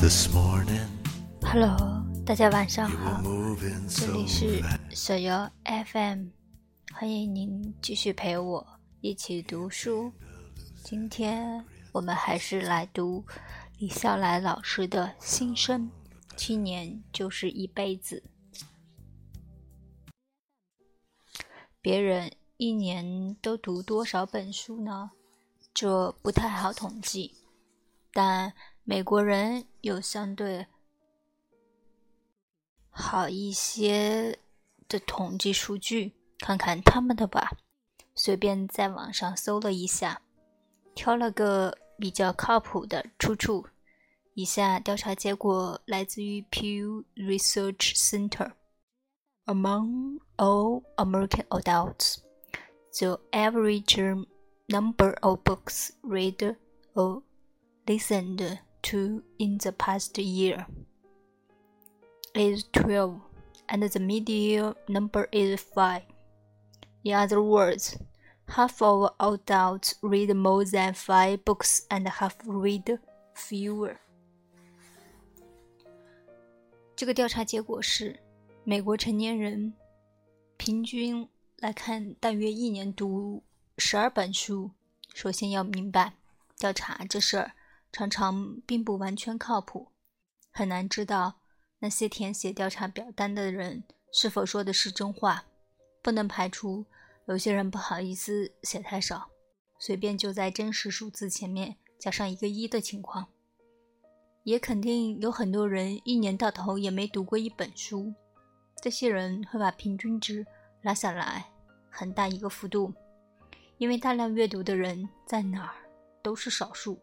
this morning. Hello，大家晚上好，这里是.手游 FM，欢迎您继续陪我一起读书。今天我们还是来读李笑来老师的新生：七年就是一辈子。别人一年都读多少本书呢？这不太好统计，但美国人有相对好一些的统计数据，看看他们的吧。随便在网上搜了一下，挑了个比较靠谱的出处。以下调查结果来自于 Pew Research Center。Among all American adults, the average number of books read or listened to in the past year is 12, and the median number is 5. In other words, half of adults read more than 5 books and half read fewer. 这个调查结果是，美国成年人平均来看，大约一年读十二本书。首先要明白，调查这事儿 常常并不完全靠谱，很难知道那些填写调查表单的人是否说的是真话。不能排除有些人不好意思写太少，随便就在真实数字前面加上一个一的情况。也肯定有很多人一年到头也没读过一本书，这些人会把平均值拉下来很大一个幅度，因为大量阅读的人在哪儿都是少数。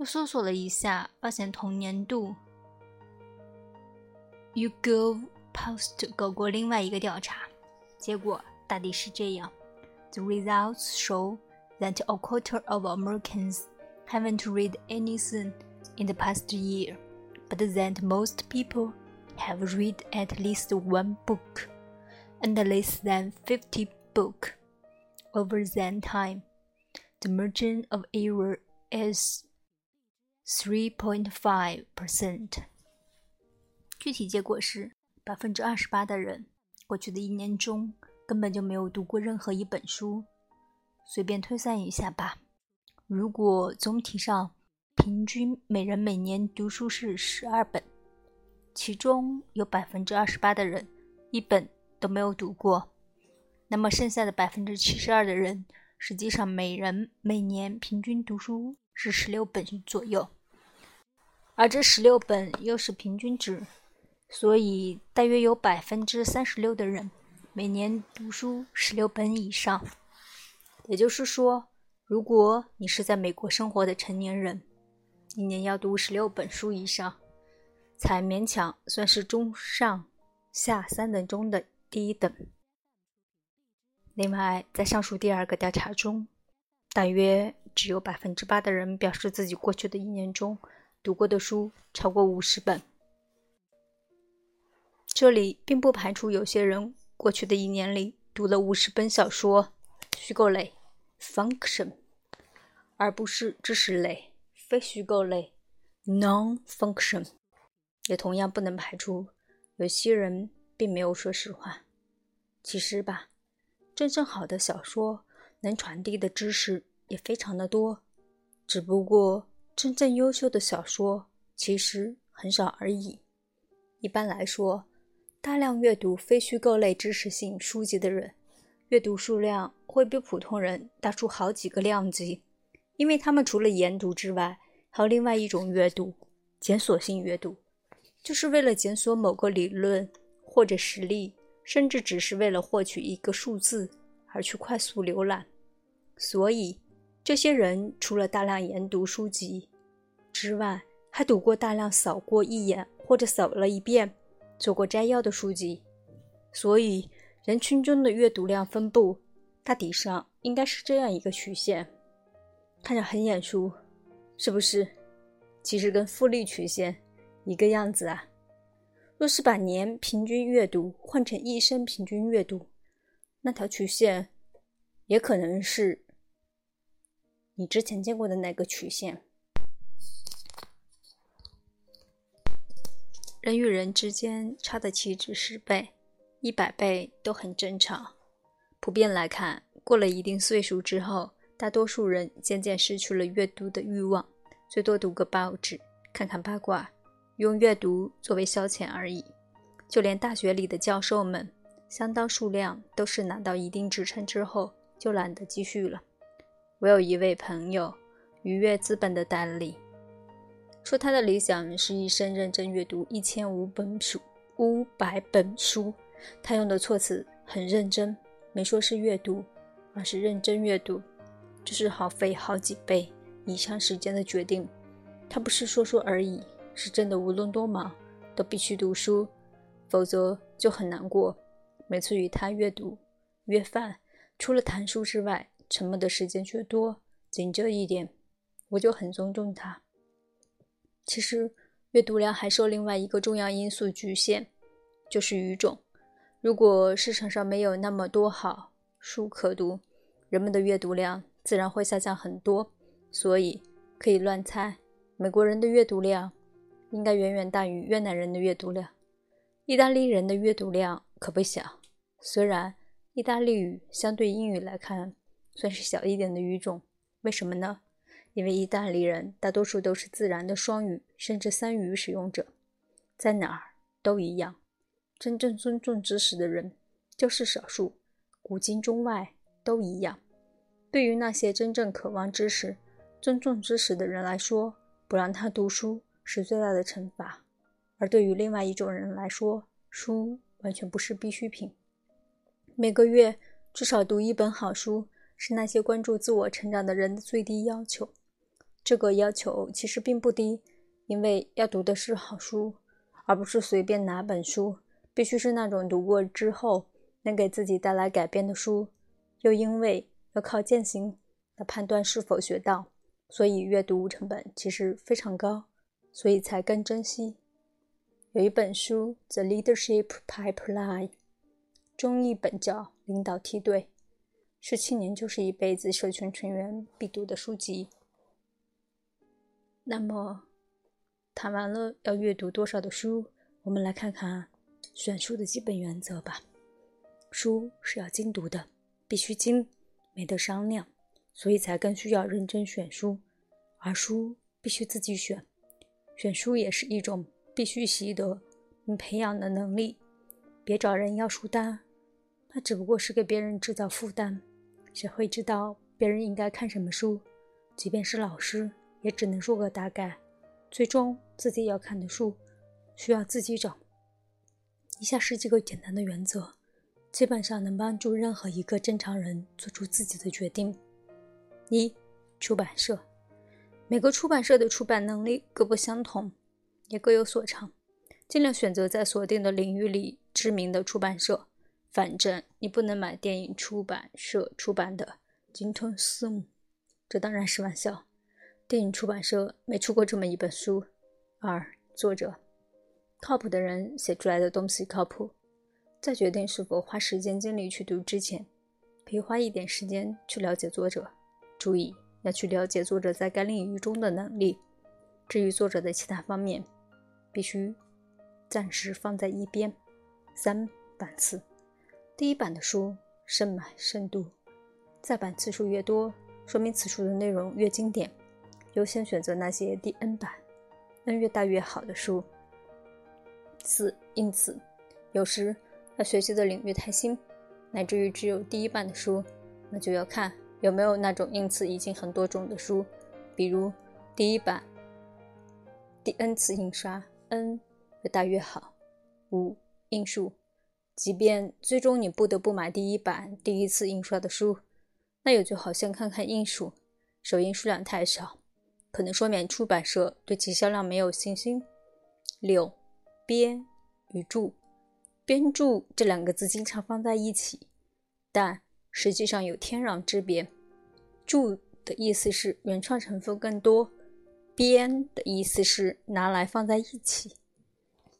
又搜索了一下，发现同年度 YouGov Post 搞过另外一个调查，结果大抵是这样：The results show that a quarter of Americans haven't read anything in the past year, but that most people have read at least one book, and less than 50 book over that time. The margin of error is Three point five percent 具体结果是，百分之二十八的人过去的一年中根本就没有读过任何一本书。随便推算一下吧，如果总体上平均每人每年读书是十二本，其中有百分之二十八的人一本都没有读过，那么剩下的百分之七十二的人，实际上每人每年平均读书是十六本左右，而这十六本又是平均值，所以大约有百分之三十六的人每年读书十六本以上。也就是说，如果你是在美国生活的成年人，一年要读十六本书以上，才勉强算是中上下三等中的第一等。另外，在上述第二个调查中，大约只有百分之八的人表示自己过去的一年中读过的书超过五十本。这里并不排除有些人过去的一年里读了五十本小说，虚构类 （function），而不是知识类。非虚构类 （non-function） 也同样不能排除有些人并没有说实话。其实吧，真正好的小说能传递的知识也非常的多，只不过真正优秀的小说其实很少而已。一般来说，大量阅读非虚构类知识性书籍的人，阅读数量会比普通人大出好几个量级。因为他们除了研读之外，还有另外一种阅读——检索性阅读，就是为了检索某个理论或者实例，甚至只是为了获取一个数字而去快速浏览。所以，这些人除了大量研读书籍之外，还读过大量扫过一眼或者扫了一遍、做过摘要的书籍。所以，人群中的阅读量分布大体上应该是这样一个曲线。看着很眼熟，是不是？其实跟复利曲线一个样子啊。若是把年平均阅读换成一生平均阅读，那条曲线也可能是你之前见过的那个曲线。人与人之间差的岂止十倍、一百倍都很正常。普遍来看，过了一定岁数之后，大多数人渐渐失去了阅读的欲望，最多读个报纸、看看八卦，用阅读作为消遣而已。就连大学里的教授们，相当数量都是拿到一定职称之后就懒得继续了。我有一位朋友，愉悦资本的代理。说他的理想是一生认真阅读一千五本书，五百本书。他用的措辞很认真，没说是阅读，而是认真阅读。这是耗费好几倍以上时间的决定。他不是说说而已，是真的，无论多忙都必须读书，否则就很难过。每次与他阅读、约饭，除了谈书之外，沉默的时间却多。仅这一点，我就很尊重他。其实，阅读量还受另外一个重要因素局限，就是语种。如果市场上没有那么多好书可读，人们的阅读量自然会下降很多。所以，可以乱猜，美国人的阅读量应该远远大于越南人的阅读量。意大利人的阅读量可不小，虽然意大利语相对英语来看算是小一点的语种，为什么呢？因为意大利人大多数都是自然的双语甚至三语使用者，在哪儿都一样。真正尊重知识的人就是少数，古今中外都一样。对于那些真正渴望知识、尊重知识的人来说，不让他读书是最大的惩罚；而对于另外一种人来说，书完全不是必需品。每个月至少读一本好书，是那些关注自我成长的人的最低要求。这个要求其实并不低，因为要读的是好书，而不是随便哪本书。必须是那种读过之后能给自己带来改变的书。又因为要靠践行来判断是否学到，所以阅读成本其实非常高，所以才更珍惜。有一本书《The Leadership Pipeline》，中译本叫《领导梯队》，是青年就是一辈子社群成员必读的书籍。那么，谈完了要阅读多少的书，我们来看看选书的基本原则吧。书是要精读的，必须精，没得商量，所以才更需要认真选书。而书必须自己选，选书也是一种必须习得并培养的能力。别找人要书单，那只不过是给别人制造负担。谁会知道别人应该看什么书？即便是老师。也只能说个大概，最终自己要看的书需要自己找。以下是几个简单的原则，基本上能帮助任何一个正常人做出自己的决定。一、出版社，每个出版社的出版能力各不相同，也各有所长，尽量选择在锁定的领域里知名的出版社。反正你不能买电影出版社出版的《金吞四母》，这当然是玩笑。电影出版社没出过这么一本书。二、作者靠谱的人写出来的东西靠谱。在决定是否花时间精力去读之前，可以花一点时间去了解作者。注意要去了解作者在该领域中的能力。至于作者的其他方面，必须暂时放在一边。三、版次第一版的书慎买慎读，再版次数越多，说明此书的内容越经典。优先选择那些第 N 版，N 越大越好的书。四，因此，有时要学习的领域太新，乃至于只有第一版的书，那就要看有没有那种因此已经很多种的书，比如第一版第 N 次印刷，N 越大越好。五，印数，即便最终你不得不买第一版第一次印刷的书，那也就好像看看印数，首印数量太少。可能说明出版社对其销量没有信心。六，编与著，编著这两个字经常放在一起，但实际上有天壤之别。著的意思是原创成分更多，编的意思是拿来放在一起。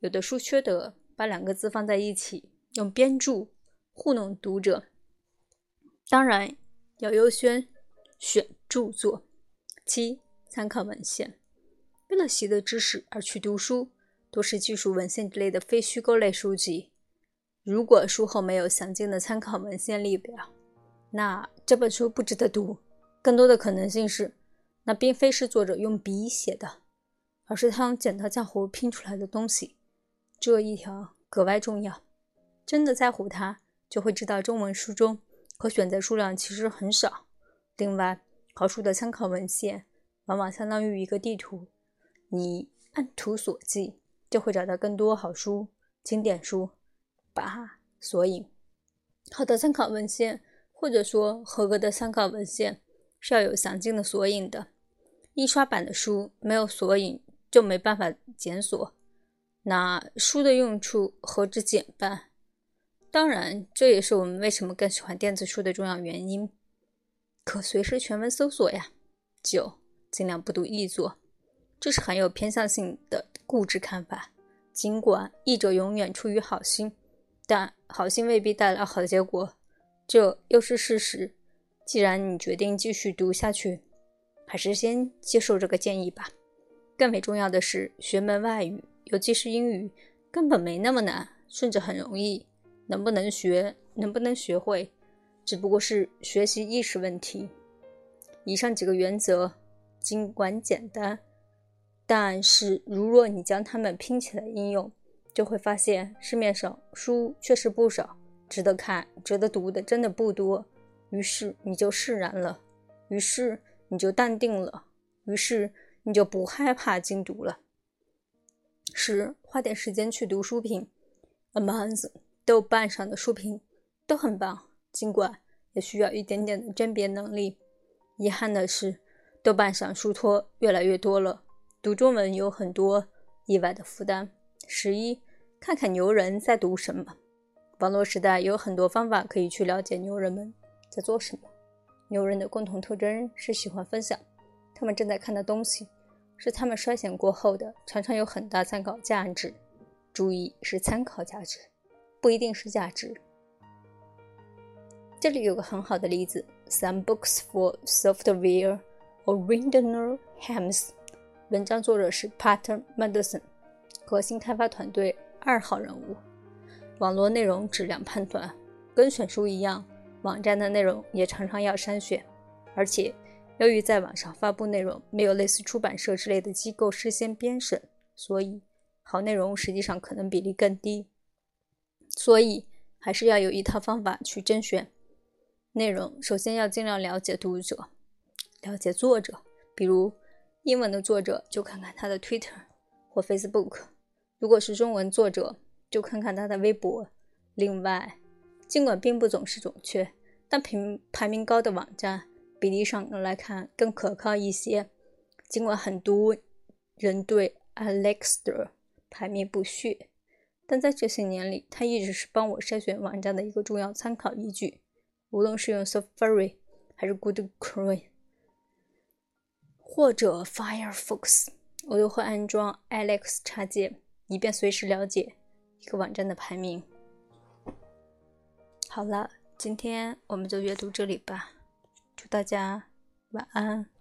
有的书缺德，把两个字放在一起，用编著糊弄读者。当然要优先选著作。七。参考文献，为了习得知识而去读书，都是技术文献之类的非虚构类书籍。如果书后没有详尽的参考文献列表，那这本书不值得读。更多的可能性是，那并非是作者用笔写的，而是他用剪刀浆糊拼出来的东西。这一条格外重要。真的在乎它，就会知道中文书中可选择数量其实很少。另外，好书的参考文献往往相当于一个地图，你按图索骥，就会找到更多好书、经典书。把索引好的参考文献，或者说合格的参考文献，是要有详尽的索引的。印刷版的书没有索引就没办法检索，那书的用处何止减半？当然，这也是我们为什么更喜欢电子书的重要原因。可随时全文搜索呀。九，尽量不读译作，这是很有偏向性的固执看法。尽管译者永远出于好心，但好心未必带来好结果，这又是事实。既然你决定继续读下去，还是先接受这个建议吧。更为重要的是，学门外语，尤其是英语，根本没那么难，甚至很容易。能不能学，能不能学会？只不过是学习意识问题。以上几个原则尽管简单，但是如若你将它们拼起来应用，就会发现市面上书确实不少，值得看、值得读的真的不多。于是你就释然了，于是你就淡定了，于是你就不害怕精读了。十，花点时间去读书品，Amazon、豆瓣上的书评都很棒。尽管也需要一点点的甄别能力，遗憾的是，豆瓣上书托越来越多了，读中文有很多意外的负担。十一，看看牛人在读什么。网络时代有很多方法可以去了解牛人们在做什么。牛人的共同特征是喜欢分享，他们正在看的东西是他们筛选过后的，常常有很大参考价值。注意，是参考价值，不一定是价值。这里有个很好的例子：Some books for software original hams。文章作者是 Pater Madison，核心开发团队二号人物。网络内容质量判断跟选书一样，网站的内容也常常要筛选。而且，由于在网上发布内容没有类似出版社之类的机构事先编审，所以好内容实际上可能比例更低。所以，还是要有一套方法去甄选。内容首先要尽量了解读者，了解作者。比如英文的作者，就看看他的 Twitter 或 Facebook；如果是中文作者，就看看他的微博。另外，尽管并不总是准确，但评排名高的网站比例上来看更可靠一些。尽管很多人对 Alexa 排名不屑，但在这些年里，它一直是帮我筛选网站的一个重要参考依据。无论是用 Safari 还是 Google Chrome 或者 Firefox，我都会安装 Alex 插件，以便随时了解一个网站的排名。好了，今天我们就阅读这里吧。祝大家晚安。